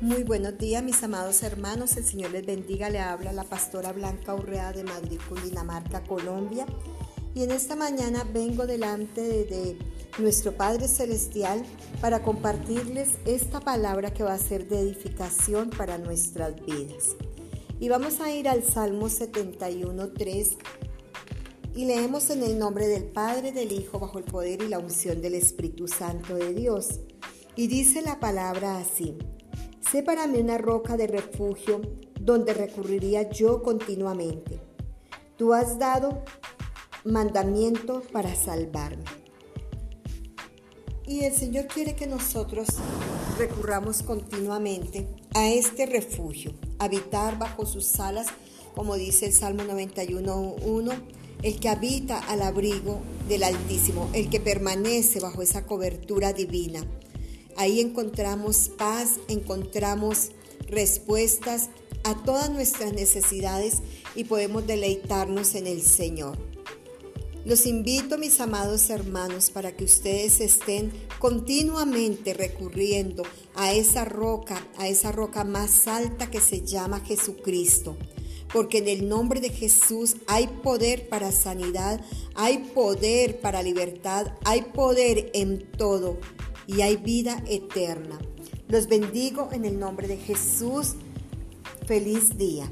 Muy buenos días, mis amados hermanos. El Señor les bendiga. Le habla la pastora Blanca Urrea de Madrid, Cundinamarca, Colombia. Y en esta mañana vengo delante de, de, nuestro Padre Celestial para compartirles esta palabra que va a ser de edificación para nuestras vidas. Y vamos a ir al Salmo 71.3 y leemos en el nombre del Padre, del Hijo, bajo el poder y la unción del Espíritu Santo de Dios. Y dice la palabra así. Mí una roca de refugio donde recurriría yo continuamente. Tú has dado mandamiento para salvarme. Y el Señor quiere que nosotros recurramos continuamente a este refugio, habitar bajo sus alas, como dice el Salmo 91.1, el que habita al abrigo del Altísimo, el que permanece bajo esa cobertura divina. Ahí encontramos paz, encontramos respuestas a todas nuestras necesidades y podemos deleitarnos en el Señor. Los invito, mis amados hermanos, para que ustedes estén continuamente recurriendo a esa roca, a esa roca más alta que se llama Jesucristo. Porque en el nombre de Jesús hay poder para sanidad, hay poder para libertad, hay poder en todo y hay vida eterna. Los bendigo en el nombre de Jesús. Feliz día.